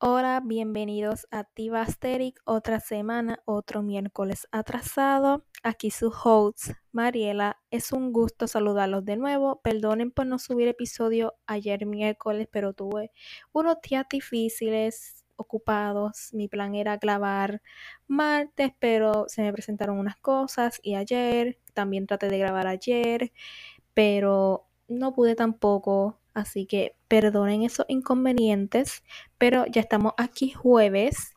Hola, bienvenidos a Tiva Asteric, otra semana, otro miércoles atrasado. Aquí su host, Mariela. Es un gusto saludarlos de nuevo. Perdonen por no subir episodio ayer miércoles, pero tuve unos días difíciles, ocupados. Mi plan era grabar martes, pero se me presentaron unas cosas y ayer también traté de grabar ayer, pero no pude tampoco Así que perdonen esos inconvenientes, pero ya estamos aquí jueves.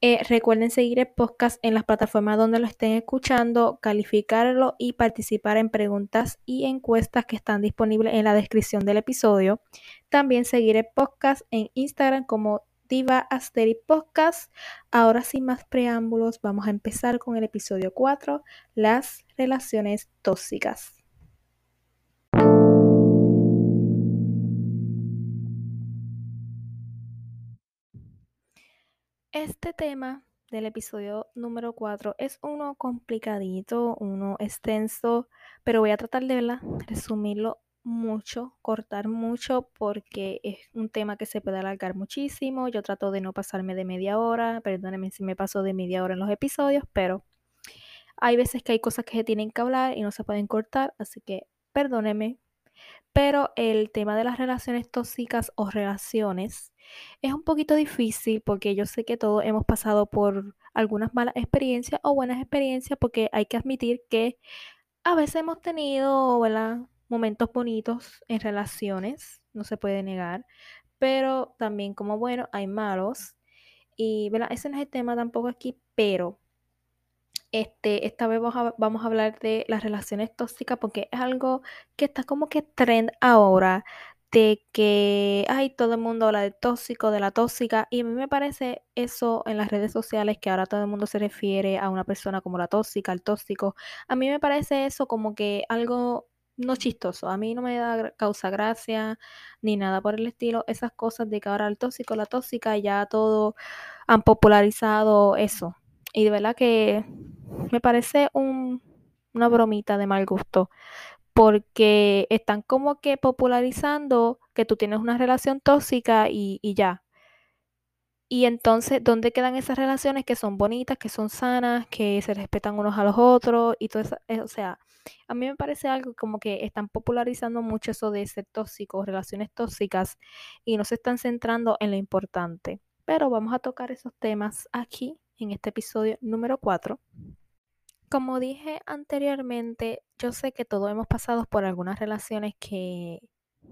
Eh, recuerden seguir el podcast en las plataformas donde lo estén escuchando, calificarlo y participar en preguntas y encuestas que están disponibles en la descripción del episodio. También seguir el podcast en Instagram como Diva Asteri Podcast. Ahora sin más preámbulos, vamos a empezar con el episodio 4, las relaciones tóxicas. Este tema del episodio número 4 es uno complicadito, uno extenso, pero voy a tratar de resumirlo mucho, cortar mucho, porque es un tema que se puede alargar muchísimo. Yo trato de no pasarme de media hora, perdónenme si me paso de media hora en los episodios, pero hay veces que hay cosas que se tienen que hablar y no se pueden cortar, así que perdónenme. Pero el tema de las relaciones tóxicas o relaciones es un poquito difícil porque yo sé que todos hemos pasado por algunas malas experiencias o buenas experiencias porque hay que admitir que a veces hemos tenido momentos bonitos en relaciones, no se puede negar, pero también como bueno hay malos. Y ese no es el tema tampoco aquí, pero este, esta vez vamos a, vamos a hablar de las relaciones tóxicas porque es algo que está como que trend ahora de que, ay, todo el mundo habla del tóxico, de la tóxica, y a mí me parece eso en las redes sociales, que ahora todo el mundo se refiere a una persona como la tóxica, el tóxico, a mí me parece eso como que algo no chistoso, a mí no me da causa gracia ni nada por el estilo, esas cosas de que ahora el tóxico, la tóxica, ya todo han popularizado eso, y de verdad que me parece un, una bromita de mal gusto porque están como que popularizando que tú tienes una relación tóxica y, ya. Y entonces, ¿dónde quedan esas relaciones que son bonitas, que son sanas, que se respetan unos a los otros y todo eso? Eh, o sea, a mí me parece algo como que están popularizando mucho eso de ser tóxicos, relaciones tóxicas, y no se están centrando en lo importante. Pero vamos a tocar esos temas aquí en este episodio número 4. Como dije anteriormente, yo sé que todos hemos pasado por algunas relaciones que,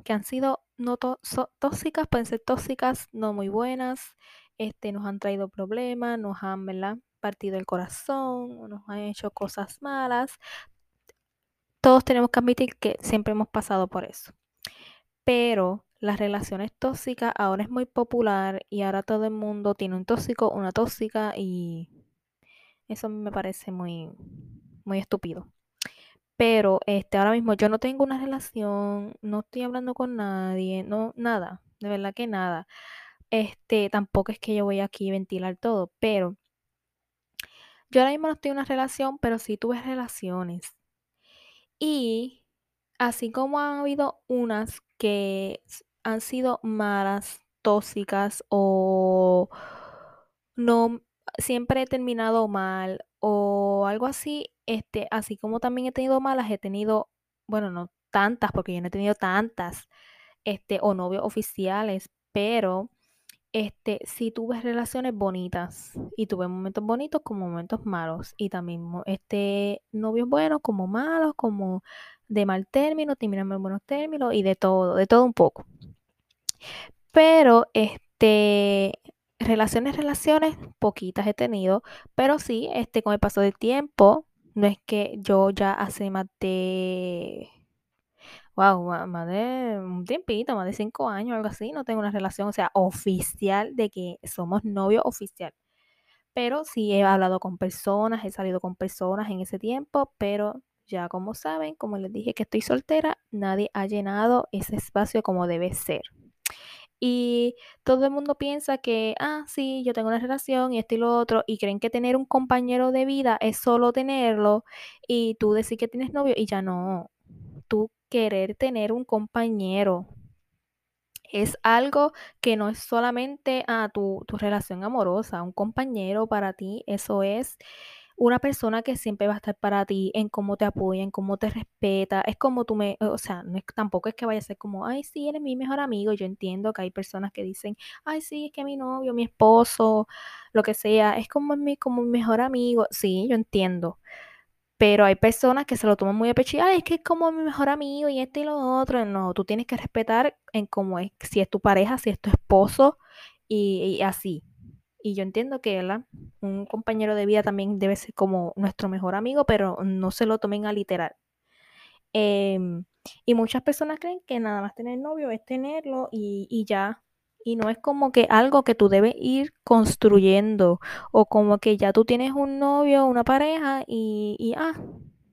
han sido no tóxicas, pueden ser tóxicas, no muy buenas, este, nos han traído problemas, nos han partido el corazón, nos han hecho cosas malas. Todos tenemos que admitir que siempre hemos pasado por eso. Pero las relaciones tóxicas ahora es muy popular y ahora todo el mundo tiene un tóxico, una tóxica y eso me parece muy, muy estúpido. Pero este, ahora mismo yo no tengo una relación, no estoy hablando con nadie, no, nada, de verdad que nada. Este, tampoco es que yo voy aquí a ventilar todo, pero yo ahora mismo no estoy en una relación, pero sí tuve relaciones. Y así como han habido unas que han sido malas, tóxicas o no siempre he terminado mal o algo así, este, así como también he tenido malas, he tenido, bueno, no tantas, porque yo no he tenido tantas, este, o novios oficiales, pero este, sí tuve relaciones bonitas y tuve momentos bonitos como momentos malos y también este novios buenos como malos, como de mal término, terminando en buenos términos y de todo, de todo un poco. Pero este relaciones, relaciones, poquitas he tenido, pero sí, este, con el paso del tiempo, no es que yo ya hace más de, wow, más de un tiempito, más de cinco años, algo así, no tengo una relación, o sea, oficial de que somos novio oficial. Pero sí he hablado con personas, he salido con personas en ese tiempo, pero ya como saben, como les dije que estoy soltera, nadie ha llenado ese espacio como debe ser. Y todo el mundo piensa que, ah, sí, yo tengo una relación y esto y lo otro, y creen que tener un compañero de vida es solo tenerlo y tú decir que tienes novio y ya no. tú querer tener un compañero. Es algo que no es solamente a tu, tu relación amorosa, un compañero para ti, eso es una persona que siempre va a estar para ti en cómo te apoya, en cómo te respeta. Es como tú me, o sea, no es, tampoco es que vaya a ser como, ay, sí, eres mi mejor amigo. Yo entiendo que hay personas que dicen, ay, sí, es que mi novio, mi esposo, lo que sea, es como mi, como mi mejor amigo. Sí, yo entiendo. Pero hay personas que se lo toman muy a pecho es que es como mi mejor amigo y este y lo otro. No, tú tienes que respetar en cómo es, si es tu pareja, si es tu esposo y, así. Y yo entiendo que un compañero de vida también debe ser como nuestro mejor amigo, pero no se lo tomen a literal. Em, y muchas personas creen que nada más tener novio es tenerlo y, y ya. Y no es como que algo que tú debes ir construyendo o como que ya tú tienes un novio, una pareja y, y ah,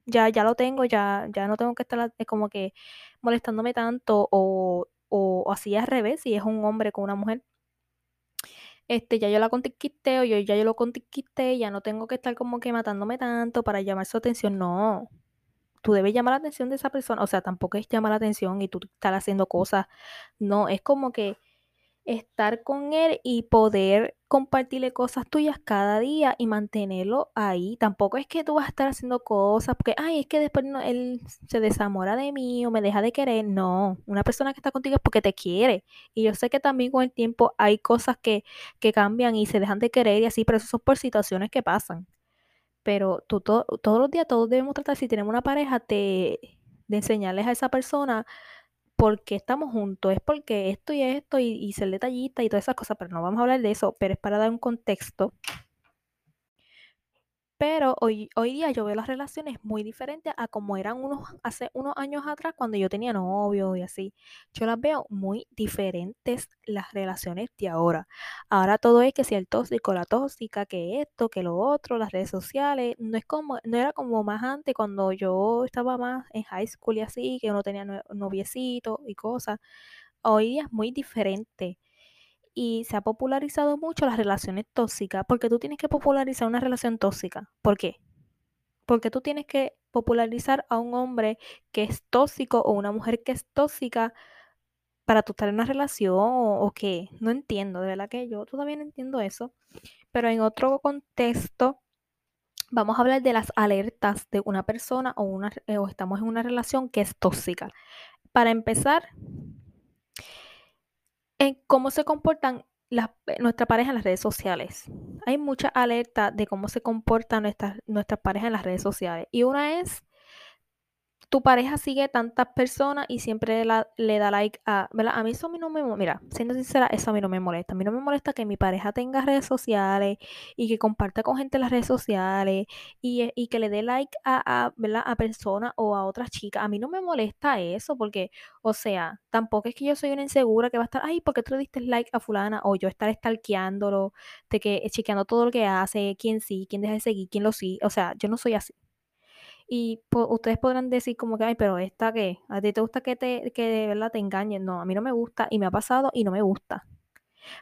ya, ya lo tengo, ya, ya no tengo que estar como que molestándome tanto o, o así al revés, si es un hombre con una mujer este, ya yo la conquisté o yo ya yo lo conquisté, ya no tengo que estar como que matándome tanto para llamar su atención. No, tú debes llamar la atención de esa persona. O sea, tampoco es llamar la atención y tú estar haciendo cosas. No, es como que estar con él y poder compartirle cosas tuyas cada día y mantenerlo ahí. Tampoco es que tú vas a estar haciendo cosas porque, ay, es que después él se desamora de mí o me deja de querer. No, una persona que está contigo es porque te quiere. Y yo sé que también con el tiempo hay cosas que, que cambian y se dejan de querer y así, pero eso son por situaciones que pasan. Pero tú todos los días, todos debemos tratar, si tenemos una pareja, de, de enseñarles a esa persona porque estamos juntos, es porque esto y esto y, y ser detallista y todas esas cosas, pero no vamos a hablar de eso, pero es para dar un contexto pero hoy, hoy día yo veo las relaciones muy diferentes a como eran unos, hace unos años atrás cuando yo tenía novio y así. Yo las veo muy diferentes las relaciones de ahora. Ahora todo es que si el tóxico, la tóxica, que esto, que lo otro, las redes sociales, no es como, no era como más antes cuando yo estaba más en high school y así, que uno tenía noviecito y cosas. Hoy día es muy diferente y se ha popularizado mucho las relaciones tóxicas, porque tú tienes que popularizar una relación tóxica. ¿Por qué? Porque tú tienes que popularizar a un hombre que es tóxico o una mujer que es tóxica para tú estar en una relación o, qué. No entiendo, de verdad que yo todavía no entiendo eso. Pero en otro contexto, vamos a hablar de las alertas de una persona o, una, eh, o estamos en una relación que es tóxica. Para empezar, en cómo se comportan nuestra pareja en las redes sociales. Hay mucha alerta de cómo se comporta nuestra, nuestra pareja en las redes sociales. Y una es tu pareja sigue tantas personas y siempre le da like a, ¿verdad? A mí eso a mí no me, mira, siendo sincera, eso a mí no me molesta. A mí no me molesta que mi pareja tenga redes sociales y que comparta con gente en las redes sociales y, eh, y que le dé like a, a, a personas o a otras chicas. A mí no me molesta eso porque, o sea, tampoco es que yo soy una insegura que va a estar, ay, porque tú le diste like a fulana o yo estar stalkeándolo, de que chequeando todo lo que hace, quién sí, quién deja de seguir, quién lo sí. O sea, yo no soy así. Y ustedes podrán decir como que, ay, pero esta que, a ti te gusta que te, que de verdad te engañen. No, a mí no me gusta y me ha pasado y no me gusta.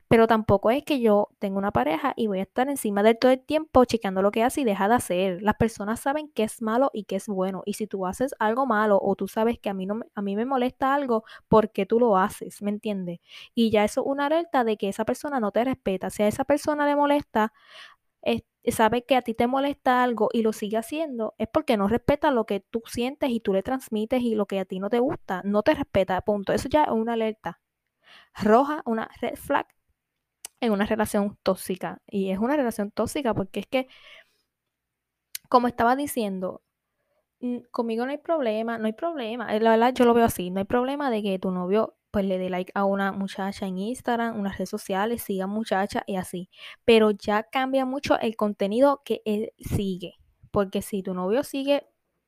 Pero tampoco es que yo tengo una pareja y voy a estar encima de todo el tiempo chequeando lo que hace y deja de hacer. Las personas saben qué es malo y qué es bueno. Y si tú haces algo malo o tú sabes que a mí, no, a mí me molesta algo, ¿por qué tú lo haces? ¿Me entiendes? Y ya eso es una alerta de que esa persona no te respeta. Si a esa persona le molesta, sabe que a ti te molesta algo y lo sigue haciendo, es porque no respeta lo que tú sientes y tú le transmites y lo que a ti no te gusta, no te respeta, punto. Eso ya es una alerta roja, una red flag en una relación tóxica. Y es una relación tóxica porque es que, como estaba diciendo, conmigo no hay problema, no hay problema. La verdad, yo lo veo así, no hay problema de que tu novio pues le dé like a una muchacha en Instagram, unas redes sociales, siga muchacha y así. Pero ya cambia mucho el contenido que él sigue. Porque si tu novio sigue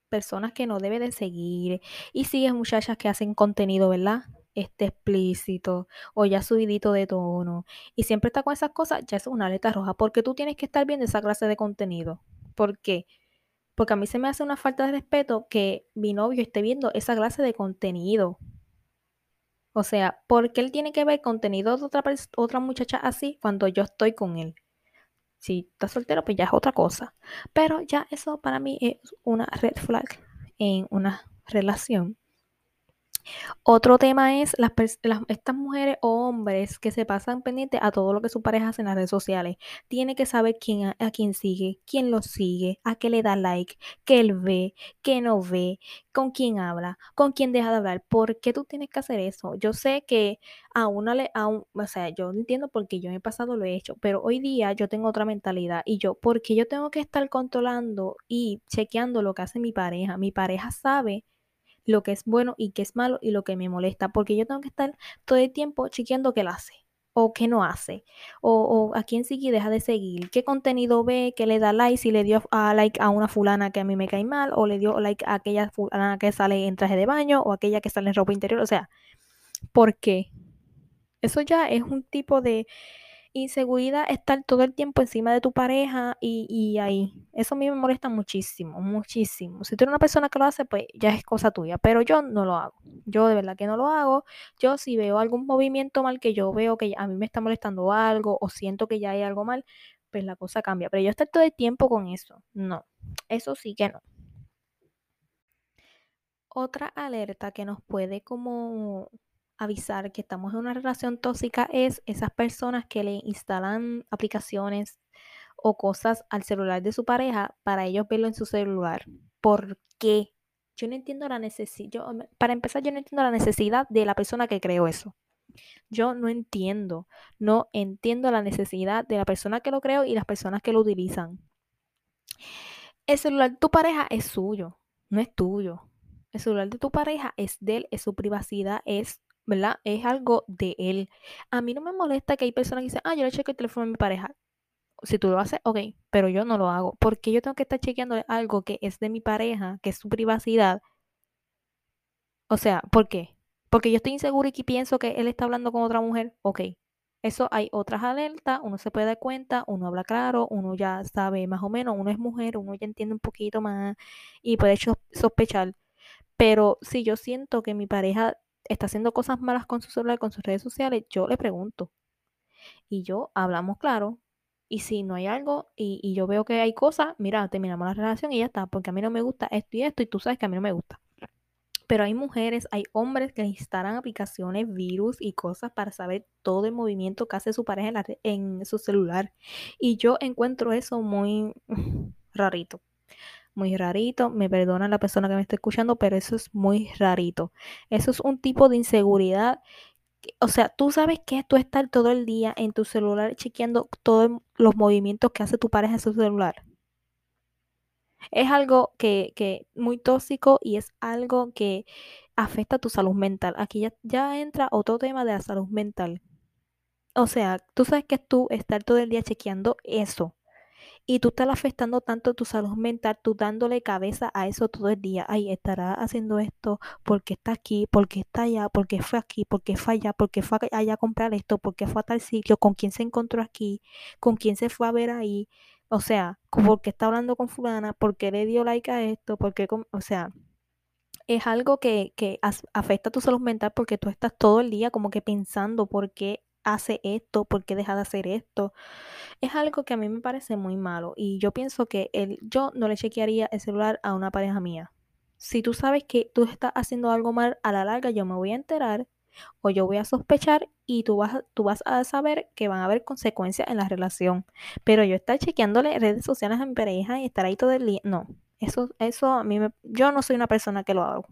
personas que no debe de seguir y sigue muchachas que hacen contenido, ¿verdad? Este explícito o ya subidito de tono y siempre está con esas cosas, ya es una alerta roja. Porque tú tienes que estar viendo esa clase de contenido. ¿Por qué? Porque a mí se me hace una falta de respeto que mi novio esté viendo esa clase de contenido. O sea, ¿por qué él tiene que ver contenido de otra, otra muchacha así cuando yo estoy con él? Si está soltero, pues ya es otra cosa. Pero ya eso para mí es una red flag en una relación. Otro tema es las, las, estas mujeres o hombres que se pasan pendientes a todo lo que su pareja hace en las redes sociales. Tiene que saber quién a, quién sigue, quién lo sigue, a qué le da like, qué él ve, qué no ve, con quién habla, con quién deja de hablar. ¿Por qué tú tienes que hacer eso? Yo sé que a una le, a un, o sea, yo entiendo porque yo en el pasado lo he hecho, pero hoy día yo tengo otra mentalidad y yo, porque yo tengo que estar controlando y chequeando lo que hace mi pareja. Mi pareja sabe lo que es bueno y qué es malo y lo que me molesta, porque yo tengo que estar todo el tiempo chequeando qué él hace o qué no hace, o, o, a quién sigue y deja de seguir, qué contenido ve, qué le da like, si le dio a like a una fulana que a mí me cae mal, o le dio like a aquella fulana que sale en traje de baño, o aquella que sale en ropa interior, o sea, ¿por qué? Eso ya es un tipo de inseguridad estar todo el tiempo encima de tu pareja y, y, ahí. Eso a mí me molesta muchísimo, muchísimo. Si tú eres una persona que lo hace, pues ya es cosa tuya, pero yo no lo hago. Yo de verdad que no lo hago. Yo si veo algún movimiento mal que yo veo que a mí me está molestando algo o siento que ya hay algo mal, pues la cosa cambia. Pero yo estar todo el tiempo con eso, no. Eso sí que no. Otra alerta que nos puede como avisar que estamos en una relación tóxica es esas personas que le instalan aplicaciones o cosas al celular de su pareja para ellos verlo en su celular. ¿Por qué? Yo no entiendo la necesidad. Para empezar, yo no entiendo la necesidad de la persona que creó eso. Yo no entiendo, no entiendo la necesidad de la persona que lo creó y las personas que lo utilizan. El celular de tu pareja es suyo, no es tuyo. El celular de tu pareja es de él, es su privacidad, es ¿verdad? Es algo de él. A mí no me molesta que hay personas que dicen, ah, yo le chequeo el teléfono de mi pareja. Si tú lo haces, ok, pero yo no lo hago. Porque yo tengo que estar chequeando algo que es de mi pareja, que es su privacidad. O sea, ¿por qué? Porque yo estoy inseguro y que pienso que él está hablando con otra mujer. Ok, eso hay otras alertas, uno se puede dar cuenta, uno habla claro, uno ya sabe más o menos, uno es mujer, uno ya entiende un poquito más y puede sospechar. Pero si yo siento que mi pareja está haciendo cosas malas con su celular, con sus redes sociales, yo le pregunto. Y yo hablamos claro. Y si no hay algo y, y, yo veo que hay cosas, mira, terminamos la relación y ya está, porque a mí no me gusta esto y esto y tú sabes que a mí no me gusta. Pero hay mujeres, hay hombres que instalan aplicaciones, virus y cosas para saber todo el movimiento que hace su pareja en, la, en su celular. Y yo encuentro eso muy rarito muy rarito. Me perdona la persona que me está escuchando, pero eso es muy rarito. Eso es un tipo de inseguridad. O sea, tú sabes que tú estar todo el día en tu celular chequeando todos los movimientos que hace tu pareja en su celular. Es algo que, que muy tóxico y es algo que afecta a tu salud mental. Aquí ya, ya entra otro tema de la salud mental. O sea, tú sabes que tú estar todo el día chequeando eso y tú estás afectando tanto tu salud mental, tú dándole cabeza a eso todo el día. Ay, estará haciendo esto porque está aquí, porque está allá, porque fue aquí, porque fue allá, porque fue allá a comprar esto, porque fue a tal sitio, con quién se encontró aquí, con quién se fue a ver ahí. O sea, porque está hablando con fulana, porque le dio like a esto, porque, o sea, es algo que, que afecta a tu salud mental porque tú estás todo el día como que pensando por qué hace esto, por qué deja de hacer esto. Es algo que a mí me parece muy malo y yo pienso que yo no le chequearía el celular a una pareja mía. Si tú sabes que tú estás haciendo algo mal, a la larga yo me voy a enterar o yo voy a sospechar y tú vas, tú vas a saber que van a haber consecuencias en la relación. Pero yo estar chequeándole redes sociales a mi pareja y estar ahí todo el día, no. Eso, eso a mí yo no soy una persona que lo hago.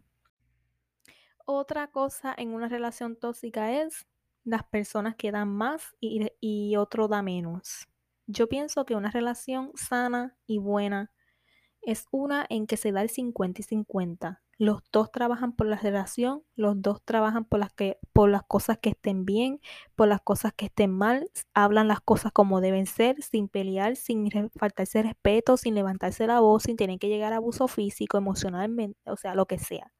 Otra cosa en una relación tóxica es las personas que dan más y, otro da menos. Yo pienso que una relación sana y buena es una en que se da el 50 y 50. Los dos trabajan por la relación, los dos trabajan por las, que, por las cosas que estén bien, por las cosas que estén mal, hablan las cosas como deben ser, sin pelear, sin faltarse respeto, sin levantarse la voz, sin tener que llegar a abuso físico, emocionalmente, o sea, lo que sea.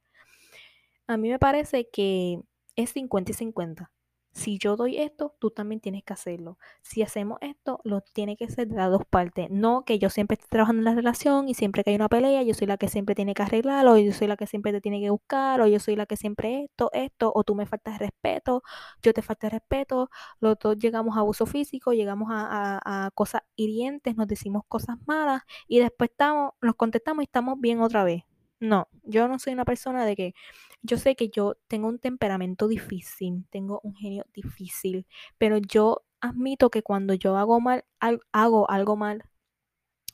A mí me parece que es 50 y 50 si yo doy esto, tú también tienes que hacerlo. Si hacemos esto, lo tiene que ser de las dos partes. No que yo siempre esté trabajando en la relación y siempre que hay una pelea, yo soy la que siempre tiene que arreglarlo, o yo soy la que siempre te tiene que buscar, o yo soy la que siempre esto, esto, o tú me faltas respeto, yo te falta respeto, los dos llegamos a abuso físico, llegamos a, a, a cosas hirientes, nos decimos cosas malas y después estamos, nos contestamos y estamos bien otra vez. No, yo no soy una persona de que yo sé que yo tengo un temperamento difícil, tengo un genio difícil, pero yo admito que cuando yo hago mal, hago algo mal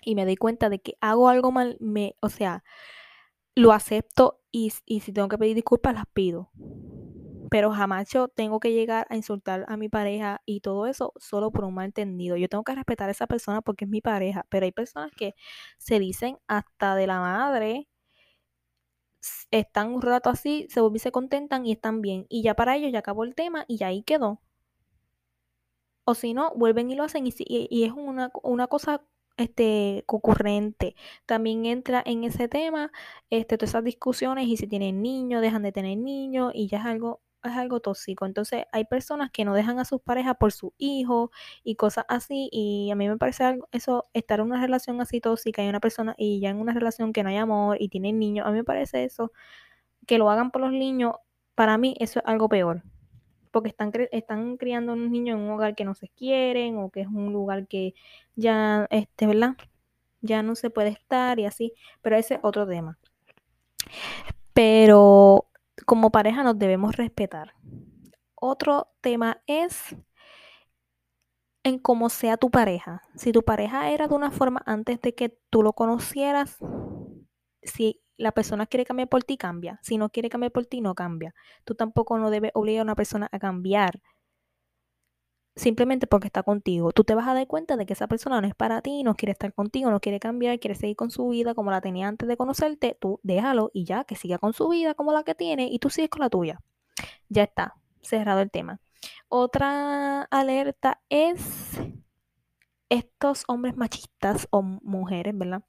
y me doy cuenta de que hago algo mal, me, o sea, lo acepto y, y si tengo que pedir disculpas, las pido. Pero jamás yo tengo que llegar a insultar a mi pareja y todo eso solo por un malentendido. Yo tengo que respetar a esa persona porque es mi pareja, pero hay personas que se dicen hasta de la madre están un rato así, se, se contentan y están bien. Y ya para ellos ya acabó el tema y ya ahí quedó. O si no, vuelven y lo hacen y, y es una, una cosa este, concurrente. También entra en ese tema este, todas esas discusiones y si tienen niños, dejan de tener niños y ya es algo es algo tóxico. Entonces hay personas que no dejan a sus parejas por su hijo y cosas así. Y a mí me parece algo, eso, estar en una relación así tóxica y una persona y ya en una relación que no hay amor y tienen niños, a mí me parece eso, que lo hagan por los niños, para mí eso es algo peor. Porque están, están criando a unos niños en un hogar que no se quieren o que es un lugar que ya, este, ¿verdad? Ya no se puede estar y así. Pero ese es otro tema. Pero como pareja nos debemos respetar. Otro tema es en cómo sea tu pareja. Si tu pareja era de una forma antes de que tú lo conocieras, si la persona quiere cambiar por ti, cambia. Si no quiere cambiar por ti, no cambia. Tú tampoco no debes obligar a una persona a cambiar simplemente porque está contigo. Tú te vas a dar cuenta de que esa persona no es para ti, no quiere estar contigo, no quiere cambiar, quiere seguir con su vida como la tenía antes de conocerte. Tú déjalo y ya, que siga con su vida como la que tiene y tú sigues con la tuya. Ya está, cerrado el tema. Otra alerta es estos hombres machistas o mujeres, ¿verdad?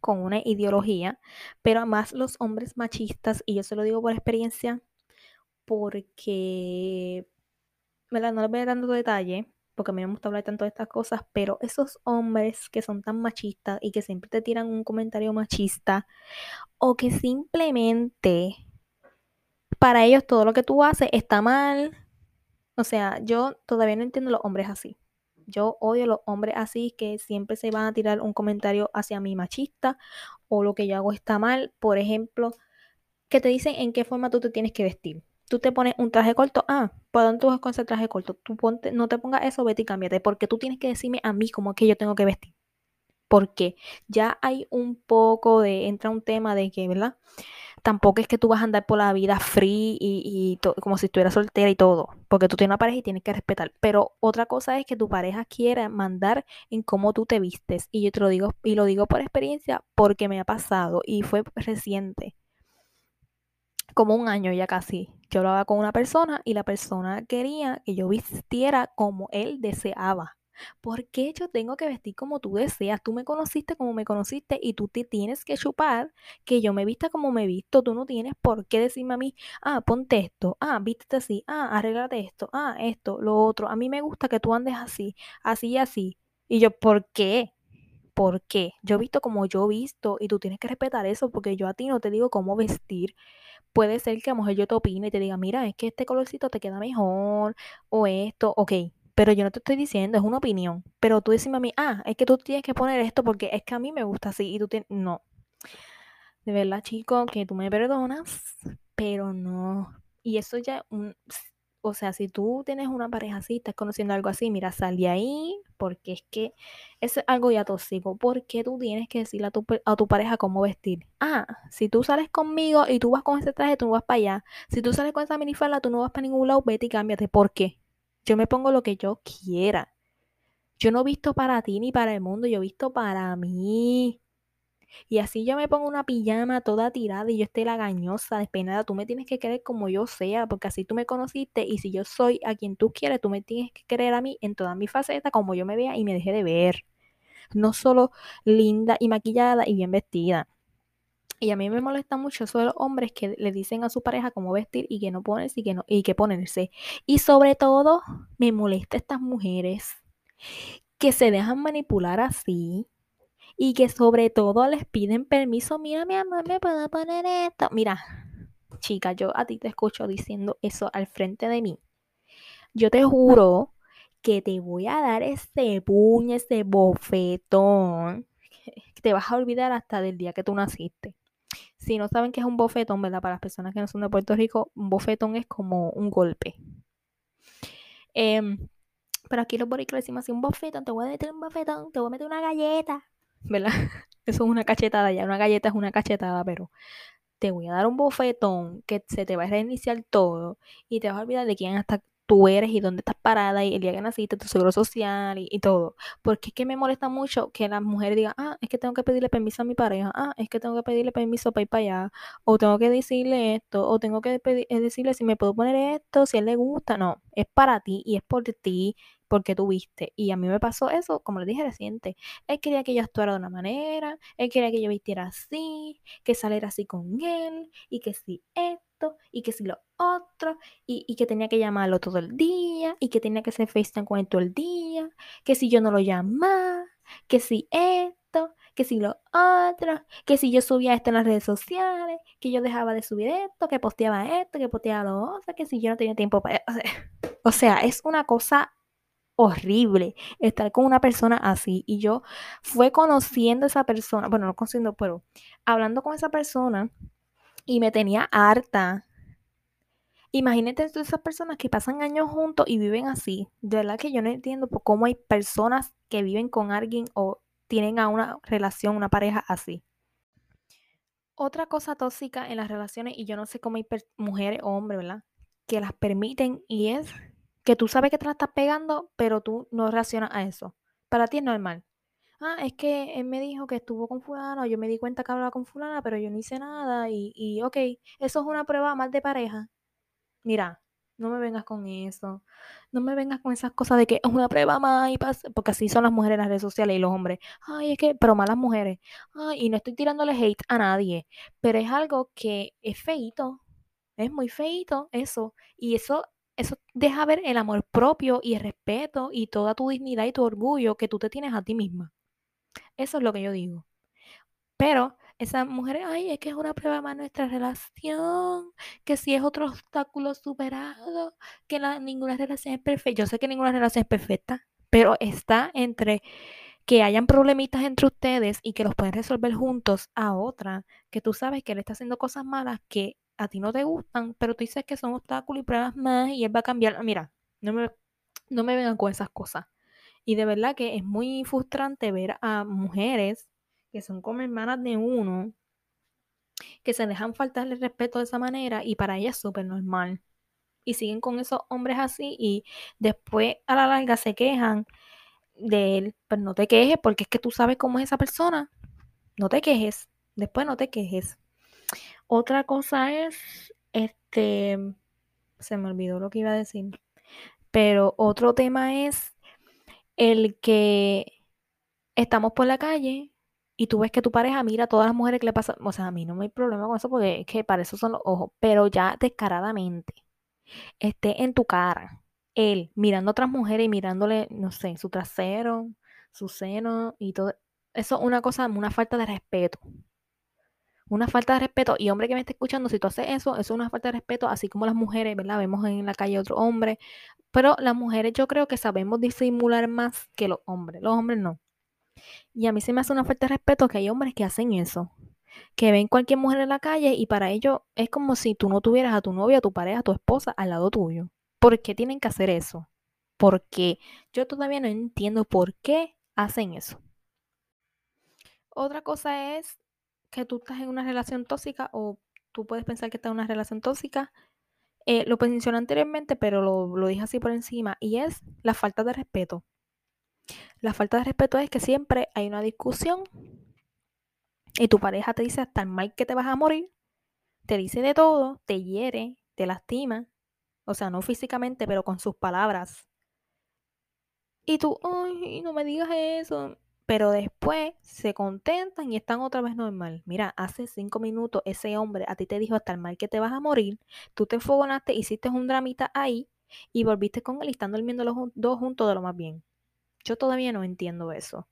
Con una ideología, pero más los hombres machistas, y yo se lo digo por experiencia, porque no les voy a dar tanto detalle, porque a mí me gusta hablar tanto de estas cosas, pero esos hombres que son tan machistas y que siempre te tiran un comentario machista, o que simplemente para ellos todo lo que tú haces está mal. O sea, yo todavía no entiendo los hombres así. Yo odio a los hombres así que siempre se van a tirar un comentario hacia mí machista o lo que yo hago está mal. Por ejemplo, que te dicen en qué forma tú te tienes que vestir tú te pones un traje corto, ah, ¿por dónde tú vas con ese traje corto? Tú ponte, no te pongas eso, vete y cámbiate, porque tú tienes que decirme a mí cómo es que yo tengo que vestir. Porque ya hay un poco de, entra un tema de que, ¿verdad? Tampoco es que tú vas a andar por la vida free y, como si estuvieras soltera y todo, porque tú tienes una pareja y tienes que respetar. Pero otra cosa es que tu pareja quiera mandar en cómo tú te vistes. Y yo te lo digo, y lo digo por experiencia porque me ha pasado y fue reciente como un año ya casi. Yo hablaba con una persona y la persona quería que yo vistiera como él deseaba. ¿Por qué yo tengo que vestir como tú deseas? Tú me conociste como me conociste y tú te tienes que chupar que yo me vista como me visto. Tú no tienes por qué decirme a mí, ah, ponte esto, ah, vístete así, ah, arréglate esto, ah, esto, lo otro. A mí me gusta que tú andes así, así y así. Y yo, ¿por qué? ¿Por qué? Yo he visto como yo he visto y tú tienes que respetar eso porque yo a ti no te digo cómo vestir puede ser que a lo mejor yo te opine y te diga, mira, es que este colorcito te queda mejor o esto, ok, pero yo no te estoy diciendo, es una opinión. Pero tú decime a mí, ah, es que tú tienes que poner esto porque es que a mí me gusta así y tú tienes, no. De verdad, chico, que tú me perdonas, pero no. Y eso ya, un, o sea, si tú tienes una pareja así, estás conociendo algo así, mira, sal de ahí, porque es que es algo ya tóxico. ¿Por qué tú tienes que decirle a tu, a tu pareja cómo vestir? Ah, si tú sales conmigo y tú vas con ese traje, tú no vas para allá. Si tú sales con esa minifalda, tú no vas para ningún lado, vete y cámbiate. ¿Por qué? Yo me pongo lo que yo quiera. Yo no he visto para ti ni para el mundo, yo he visto para mí. Y así yo me pongo una pijama toda tirada y yo esté lagañosa, despeinada. Tú me tienes que querer como yo sea, porque así tú me conociste. Y si yo soy a quien tú quieres, tú me tienes que querer a mí en toda mi faceta, como yo me vea y me deje de ver. No solo linda y maquillada y bien vestida. Y a mí me molesta mucho eso de los hombres que le dicen a su pareja cómo vestir y que no ponerse y que no, y que ponerse. Y sobre todo, me molesta estas mujeres que se dejan manipular así y que sobre todo les piden permiso, mira mi amor, me puedo poner esto. Mira, chica, yo a ti te escucho diciendo eso al frente de mí. Yo te juro que te voy a dar ese puño, ese bofetón, te vas a olvidar hasta del día que tú naciste. Si no saben qué es un bofetón, ¿verdad? Para las personas que no son de Puerto Rico, un bofetón es como un golpe. Em, pero aquí los boricuas decimos así, un bofetón, te voy a meter un bofetón, te voy a meter una galleta, ¿verdad? Eso es una cachetada, ya una galleta es una cachetada, pero te voy a dar un bofetón que se te va a reiniciar todo y te vas a olvidar de quién hasta tú eres y dónde estás parada y el día que naciste, tu seguro social y, todo. Porque es que me molesta mucho que las mujeres digan, ah, es que tengo que pedirle permiso a mi pareja, ah, es que tengo que pedirle permiso para ir para allá, o tengo que decirle esto, o tengo que eh, decirle si me puedo poner esto, si a él le gusta. No, es para ti y es por ti porque tuviste. Y a mí me pasó eso, como le dije reciente. Él quería que yo actuara de una manera, él quería que yo vistiera así, que saliera así con él, y que si esto, y que si lo otro, y, que tenía que llamarlo todo el día, y que tenía que hacer FaceTime con él todo el día, que si yo no lo llamaba, que si esto, que si lo otro, que si yo subía esto en las redes sociales, que yo dejaba de subir esto, que posteaba esto, que posteaba lo otro, que si yo no tenía tiempo para... O sea, es una cosa horrible estar con una persona así. Y yo fue conociendo a esa persona, bueno, no conociendo, pero hablando con esa persona y me tenía harta. Imagínate esas personas que pasan años juntos y viven así. De verdad que yo no entiendo cómo hay personas que viven con alguien o tienen a una relación, una pareja así. Otra cosa tóxica en las relaciones, y yo no sé cómo hay mujeres o hombres, ¿verdad? Que las permiten y es que tú sabes que te la estás pegando, pero tú no reaccionas a eso. Para ti es normal. Ah, es que él me dijo que estuvo con fulana, o yo me di cuenta que hablaba con fulana, pero yo no hice nada, y, y ok, eso es una prueba más de pareja. Mira, no me vengas con eso. No me vengas con esas cosas de que es una prueba más y pasa, porque así son las mujeres en las redes sociales y los hombres. Ay, es que, pero malas mujeres. Ay, y no estoy tirándole hate a nadie, pero es algo que es feito. Es muy feito eso. Y eso eso deja ver el amor propio y el respeto y toda tu dignidad y tu orgullo que tú te tienes a ti misma. Eso es lo que yo digo. Pero esa mujer, ay, es que es una prueba más nuestra relación, que si es otro obstáculo superado, que ninguna relación es perfecta. Yo sé que ninguna relación es perfecta, pero está entre que hayan problemitas entre ustedes y que los pueden resolver juntos a otra, que tú sabes que él está haciendo cosas malas que a ti no te gustan, pero tú dices que son obstáculos y pruebas más y él va a cambiar. Mira, no me, no me vengan con esas cosas. Y de verdad que es muy frustrante ver a mujeres que son como hermanas de uno, que se dejan faltarle respeto de esa manera y para ellas es súper normal. Y siguen con esos hombres así y después a la larga se quejan de él. Pero no te quejes porque es que tú sabes cómo es esa persona. No te quejes. Después no te quejes. Otra cosa es, este, se me olvidó lo que iba a decir, pero otro tema es el que estamos por la calle y tú ves que tu pareja mira a todas las mujeres que le pasan, o sea, a mí no me hay problema con eso porque es que para eso son los ojos, pero ya descaradamente, esté en tu cara, él mirando a otras mujeres y mirándole, no sé, su trasero, su seno y todo, eso es una cosa, una falta de respeto una falta de respeto. Y hombre que me esté escuchando, si tú haces eso, eso es una falta de respeto, así como las mujeres, ¿verdad? Vemos en la calle otro hombre. Pero las mujeres yo creo que sabemos disimular más que los hombres. Los hombres no. Y a mí se me hace una falta de respeto que hay hombres que hacen eso. Que ven cualquier mujer en la calle y para ellos es como si tú no tuvieras a tu novia, a tu pareja, a tu esposa al lado tuyo. ¿Por qué tienen que hacer eso? Porque yo todavía no entiendo por qué hacen eso. Otra cosa es que tú estás en una relación tóxica o tú puedes pensar que estás en una relación tóxica. Eh, lo mencioné anteriormente, pero lo, lo dije así por encima, y es la falta de respeto. La falta de respeto es que siempre hay una discusión y tu pareja te dice hasta el mal que te vas a morir, te dice de todo, te hiere, te lastima, o sea, no físicamente, pero con sus palabras. Y tú, ay, no me digas eso pero después se contentan y están otra vez normal. Mira, hace cinco minutos ese hombre a ti te dijo hasta el mal que te vas a morir, tú te enfogonaste, hiciste un dramita ahí y volviste con él y están durmiendo los dos juntos de lo más bien. Yo todavía no entiendo eso.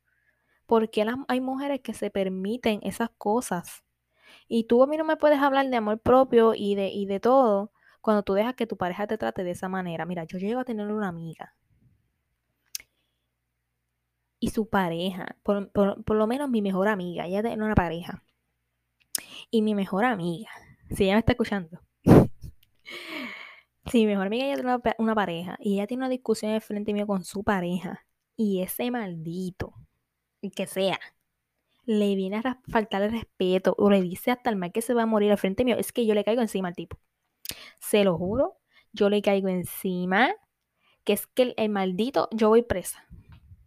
¿Por qué hay mujeres que se permiten esas cosas? Y tú a mí no me puedes hablar de amor propio y de, y de todo cuando tú dejas que tu pareja te trate de esa manera. Mira, yo llego a tener una amiga y su pareja, por, lo menos mi mejor amiga, ella tiene una pareja. Y mi mejor amiga, si ella me está escuchando, si mi mejor amiga ella tiene una, pareja y ella tiene una discusión en frente mío con su pareja y ese maldito, que sea, le viene a faltar el respeto o le dice hasta el mal que se va a morir al frente mío, es que yo le caigo encima al tipo. Se lo juro, yo le caigo encima, que es que el, maldito, yo voy presa.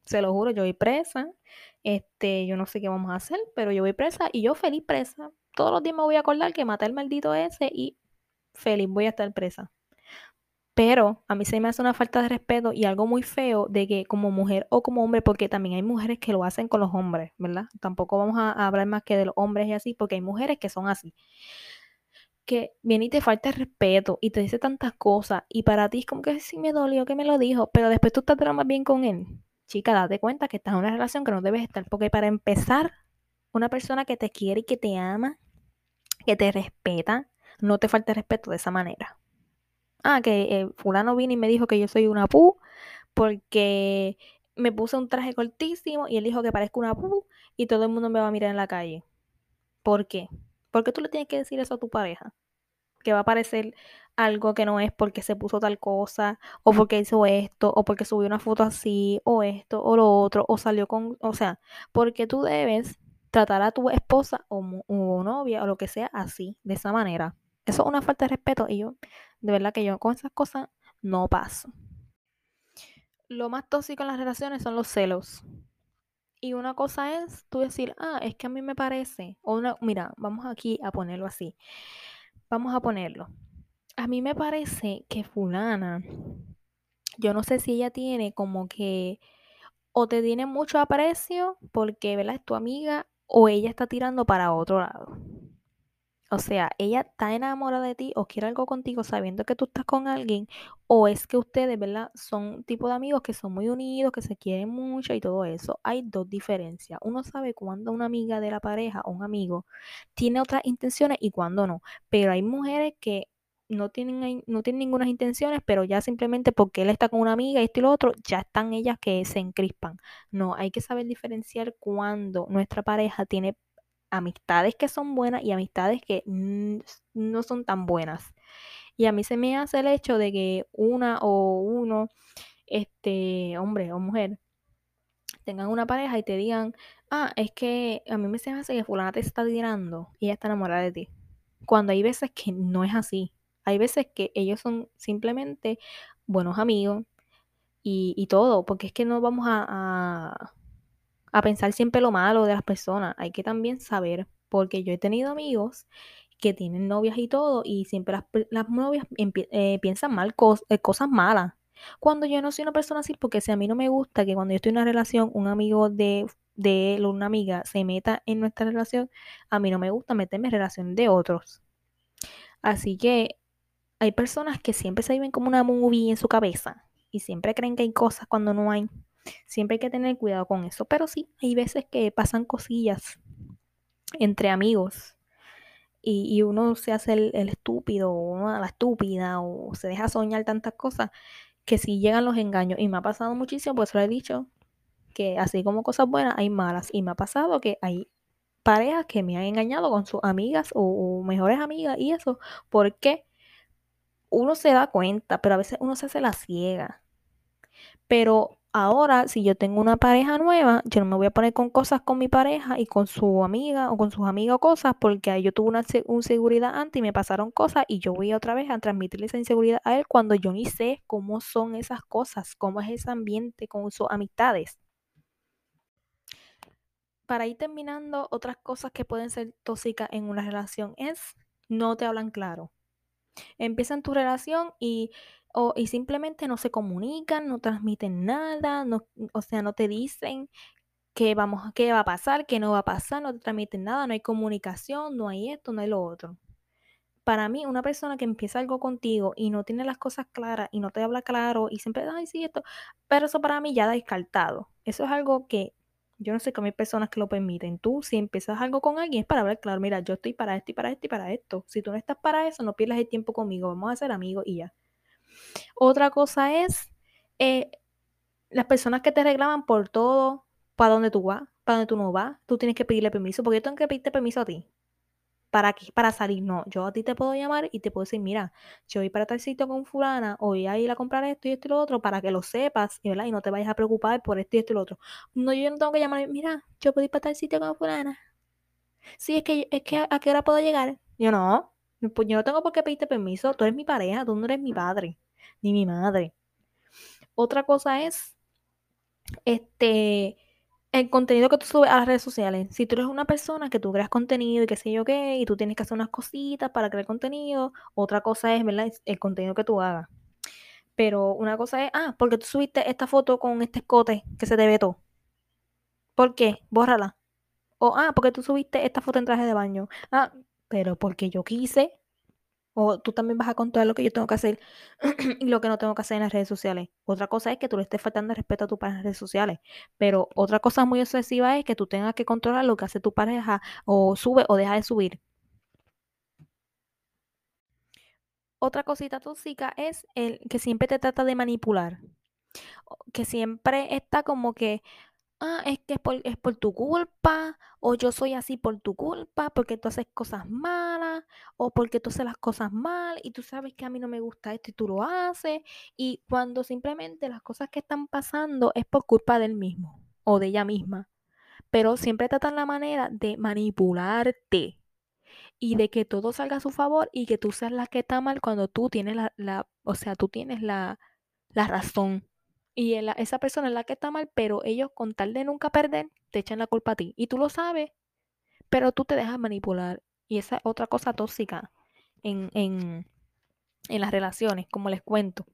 Se lo juro, yo voy presa. Este, yo no sé qué vamos a hacer, pero yo voy presa y yo feliz presa. Todos los días me voy a acordar que maté al maldito ese y feliz voy a estar presa. Pero a mí se me hace una falta de respeto y algo muy feo de que como mujer o como hombre, porque también hay mujeres que lo hacen con los hombres, ¿verdad? Tampoco vamos a, hablar más que de los hombres y así, porque hay mujeres que son así. Que viene y te falta el respeto y te dice tantas cosas y para ti es como que sí me dolió que me lo dijo, pero después tú estás más bien con él. Chica, date cuenta que estás en una relación que no debes estar, porque para empezar, una persona que te quiere y que te ama, que te respeta, no te falta respeto de esa manera. Ah, que eh, fulano vino y me dijo que yo soy una pu porque me puse un traje cortísimo y él dijo que parezco una pu y todo el mundo me va a mirar en la calle. ¿Por qué? ¿Por qué tú le tienes que decir eso a tu pareja? Que va a parecer algo que no es porque se puso tal cosa, o porque hizo esto, o porque subió una foto así, o esto, o lo otro, o salió con, o sea, porque tú debes tratar a tu esposa o, novia o lo que sea así, de esa manera. Eso es una falta de respeto y yo de verdad que yo con esas cosas no paso. Lo más tóxico en las relaciones son los celos. Y una cosa es tú decir, ah, es que a mí me parece, o mira, vamos aquí a ponerlo así. Vamos a ponerlo. A mí me parece que fulana, yo no sé si ella tiene como que, o te tiene mucho aprecio porque, ¿verdad? Es tu amiga, o ella está tirando para otro lado. O sea, ella está enamorada de ti o quiere algo contigo sabiendo que tú estás con alguien, o es que ustedes, ¿verdad? Son tipo de amigos que son muy unidos, que se quieren mucho y todo eso. Hay dos diferencias. Uno sabe cuando una amiga de la pareja o un amigo tiene otras intenciones y cuando no. Pero hay mujeres que no tienen, no tienen ninguna intenciones, pero ya simplemente porque él está con una amiga y esto y lo otro, ya están ellas que se encrispan. No, hay que saber diferenciar cuando nuestra pareja tiene amistades que son buenas y amistades que no son tan buenas. Y a mí se me hace el hecho de que una o uno, este, hombre o mujer, tengan una pareja y te digan, ah, es que a mí me se hace que fulana te está tirando y ella está enamorada de ti. Cuando hay veces que no es así. Hay veces que ellos son simplemente buenos amigos y, todo, porque es que no vamos a a pensar siempre lo malo de las personas. Hay que también saber, porque yo he tenido amigos que tienen novias y todo, y siempre las, novias eh, piensan mal, eh, cosas malas. Cuando yo no soy una persona así, porque si a mí no me gusta que cuando yo estoy en una relación, un amigo de, de él o una amiga se meta en nuestra relación, a mí no me gusta meterme en relación de otros. Así que hay personas que siempre se viven como una movie en su cabeza y siempre creen que hay cosas cuando no hay. Siempre hay que tener cuidado con eso. Pero sí, hay veces que pasan cosillas entre amigos y, uno se hace el, estúpido o la estúpida o se deja soñar tantas cosas que si llegan los engaños. Y me ha pasado muchísimo, pues lo he dicho, que así como cosas buenas, hay malas. Y me ha pasado que hay parejas que me han engañado con sus amigas o, o mejores amigas y eso, porque uno se da cuenta, pero a veces uno se hace la ciega. Pero Ahora, si yo tengo una pareja nueva, yo no me voy a poner con cosas con mi pareja y con su amiga o con sus amigos cosas, porque yo tuve una inseguridad antes y me pasaron cosas y yo voy otra vez a transmitirle esa inseguridad a él cuando yo ni sé cómo son esas cosas, cómo es ese ambiente con sus amistades. Para ir terminando, otras cosas que pueden ser tóxicas en una relación es no te hablan claro. Empiezan tu relación y o, y simplemente no se comunican, no transmiten nada, no, o sea, no te dicen qué, vamos, qué va a pasar, qué no va a pasar, no te transmiten nada, no hay comunicación, no hay esto, no hay lo otro. Para mí, una persona que empieza algo contigo y no tiene las cosas claras y no te habla claro y siempre, ay, sí, esto, pero eso para mí ya descartado. Eso es algo que yo no sé cómo hay personas que lo permiten. Tú, si empiezas algo con alguien, es para hablar claro, mira, yo estoy para esto y para esto y para esto. Si tú no estás para eso, no pierdas el tiempo conmigo, vamos a ser amigos y ya. Otra cosa es eh, las personas que te reclaman por todo, para dónde tú vas, para dónde tú no vas, tú tienes que pedirle permiso, porque yo tengo que pedirte permiso a ti. ¿Para qué? Para salir. No, yo a ti te puedo llamar y te puedo decir, mira, yo voy para tal sitio con fulana, o voy a ir a comprar esto y esto y lo otro para que lo sepas, ¿verdad? Y no te vayas a preocupar por esto y esto y lo otro. No, yo no tengo que llamar, mira, yo puedo ir para tal sitio con fulana. Sí, es que, es que a qué hora puedo llegar. Yo no, pues yo no tengo por qué pedirte permiso. Tú eres mi pareja, tú no eres mi padre, ni mi madre. Otra cosa es, este, el contenido que tú subes a las redes sociales. Si tú eres una persona que tú creas contenido y qué sé yo qué, y tú tienes que hacer unas cositas para crear contenido, otra cosa es, ¿verdad? El contenido que tú hagas. Pero una cosa es, ah, porque tú subiste esta foto con este escote que se te ve todo. ¿Por qué? Bórrala. O, ah, porque tú subiste esta foto en traje de baño. Ah, pero porque yo quise. O tú también vas a contar lo que yo tengo que hacer y lo que no tengo que hacer en las redes sociales. Otra cosa es que tú le estés faltando respeto a tu pareja en las redes sociales. Pero otra cosa muy excesiva es que tú tengas que controlar lo que hace tu pareja o sube o deja de subir. Otra cosita tóxica es el que siempre te trata de manipular. Que siempre está como que, ah, es que es por, es por tu culpa, o yo soy así por tu culpa, porque tú haces cosas malas, o porque tú haces las cosas mal, y tú sabes que a mí no me gusta esto y tú lo haces, y cuando simplemente las cosas que están pasando es por culpa del mismo o de ella misma. Pero siempre tratan la manera de manipularte y de que todo salga a su favor y que tú seas la que está mal cuando tú tienes la, la o sea, tú tienes la, la razón. Y esa persona es la que está mal, pero ellos con tal de nunca perder, te echan la culpa a ti. Y tú lo sabes, pero tú te dejas manipular. Y esa es otra cosa tóxica en, en, en las relaciones, como les cuento.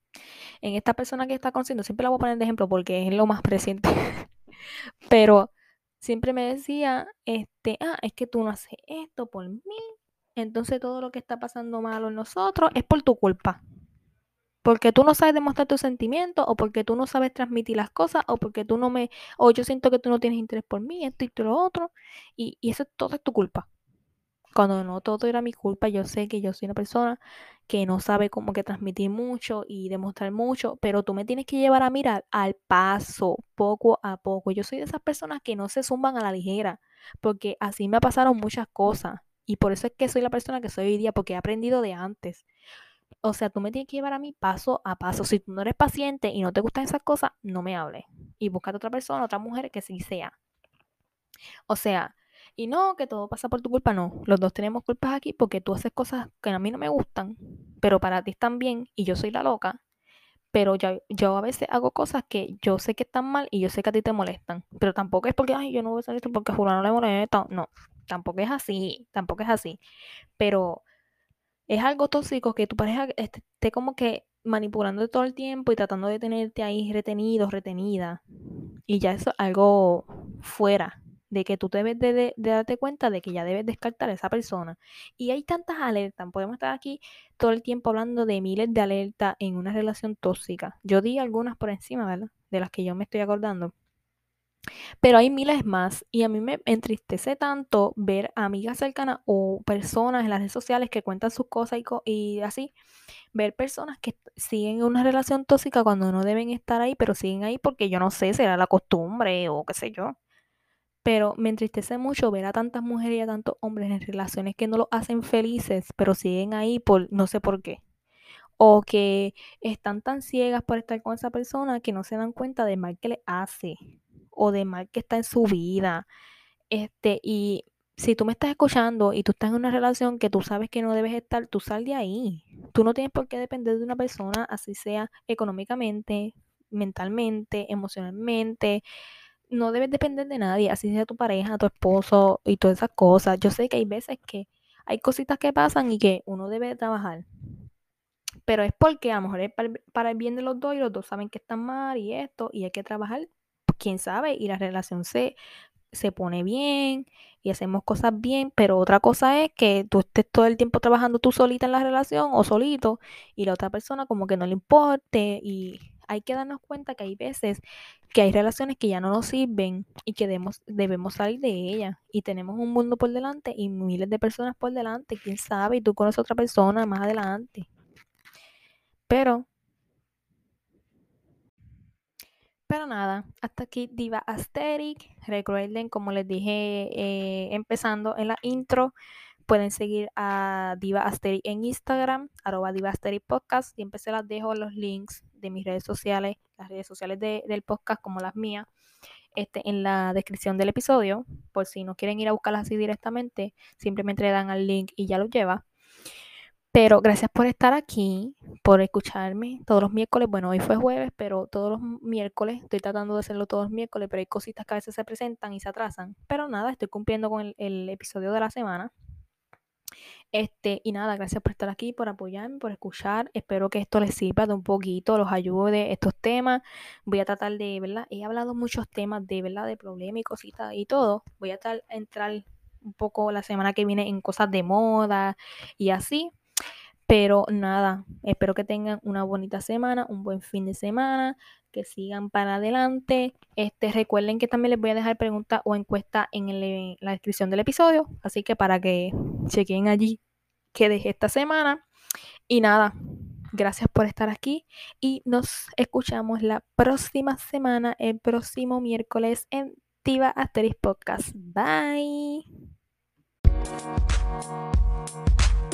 En esta persona que está conociendo, siempre la voy a poner de ejemplo porque es lo más presente. pero siempre me decía, este, ah, es que tú no haces esto por mí. Entonces todo lo que está pasando malo en nosotros es por tu culpa porque tú no sabes demostrar tus sentimientos o porque tú no sabes transmitir las cosas o porque tú no me, o yo siento que tú no tienes interés por mí, esto y lo otro, y, y eso todo tu culpa. Cuando no todo era mi culpa, yo sé que yo soy una persona que no sabe cómo que transmitir mucho y demostrar mucho, pero tú me tienes que llevar a mirar al paso, poco a poco. Yo soy de esas personas que no se zumban a la ligera, porque así me pasaron muchas cosas. Y por eso es que soy la persona que soy hoy día, porque he aprendido de antes. O sea, tú me tienes que llevar a mí paso a paso. Si tú no eres paciente y no te gustan esas cosas, no me hables. Y búscate otra persona, otra mujer que sí sea. O sea, y no que todo pasa por tu culpa, no. Los dos tenemos culpas aquí porque tú haces cosas que a mí no me gustan, pero para ti están bien y yo soy la loca. Pero yo, yo a veces hago cosas que yo sé que están mal y yo sé que a ti te molestan. Pero tampoco es porque, ay, yo no voy a hacer esto porque a no le molesta. No, tampoco es así, tampoco es así. Pero es algo tóxico que tu pareja esté como que manipulando todo el tiempo y tratando de tenerte ahí retenido, retenida. Y ya eso es algo fuera de que tú debes de, darte cuenta de que ya debes descartar a esa persona. Y hay tantas alertas, podemos estar aquí todo el tiempo hablando de miles de alertas en una relación tóxica. Yo di algunas por encima, ¿verdad? De las que yo me estoy acordando. Pero hay miles más y a mí me entristece tanto ver amigas cercanas o personas en las redes sociales que cuentan sus cosas y, así, ver personas que siguen una relación tóxica cuando no deben estar ahí, pero siguen ahí porque yo no sé, será la costumbre o qué sé yo. Pero me entristece mucho ver a tantas mujeres y a tantos hombres en relaciones que no lo hacen felices, pero siguen ahí por no sé por qué. O que están tan ciegas por estar con esa persona que no se dan cuenta del mal que le hace o de mal que está en su vida. Este, y si tú me estás escuchando y tú estás en una relación que tú sabes que no debes estar, tú sal de ahí. Tú no tienes por qué depender de una persona, así sea económicamente, mentalmente, emocionalmente. No debes depender de nadie, así sea tu pareja, tu esposo y todas esas cosas. Yo sé que hay veces que hay cositas que pasan y que uno debe trabajar. Pero es porque a lo mejor es para el bien de los dos y los dos saben que están mal y esto y hay que trabajar quién sabe, y la relación se, se pone bien y hacemos cosas bien, pero otra cosa es que tú estés todo el tiempo trabajando tú solita en la relación o solito y la otra persona como que no le importe y hay que darnos cuenta que hay veces que hay relaciones que ya no nos sirven y que debemos, debemos salir de ellas y tenemos un mundo por delante y miles de personas por delante, quién sabe, y tú conoces a otra persona más adelante. Pero Pero nada, hasta aquí Diva Asterix. Recuerden, como les dije eh, empezando en la intro, pueden seguir a Diva Asteri en Instagram, arroba Diva Asteri Podcast. Siempre se las dejo los links de mis redes sociales, las redes sociales del podcast como las mías, este, en la descripción del episodio. Por si no quieren ir a buscarlas así directamente, simplemente le dan al link y ya lo lleva. Pero gracias por estar aquí, por escucharme todos los miércoles. Bueno, hoy fue jueves, pero todos los miércoles, estoy tratando de hacerlo todos los miércoles, pero hay cositas que a veces se presentan y se atrasan. Pero nada, estoy cumpliendo con el, episodio de la semana. Este, y nada, gracias por estar aquí, por apoyarme, por escuchar. Espero que esto les sirva de un poquito, los ayude estos temas. Voy a tratar de, ¿verdad? He hablado muchos temas de, ¿verdad? De problemas y cositas y todo. Voy a entrar un poco la semana que viene en cosas de moda y así. Pero nada, espero que tengan una bonita semana, un buen fin de semana, que sigan para adelante. Este, recuerden que también les voy a dejar preguntas o encuesta en, la descripción del episodio, así que para que chequen allí que dejé esta semana. Y nada, gracias por estar aquí y nos escuchamos la próxima semana, el próximo miércoles en Tiva Asteris Podcast. Bye.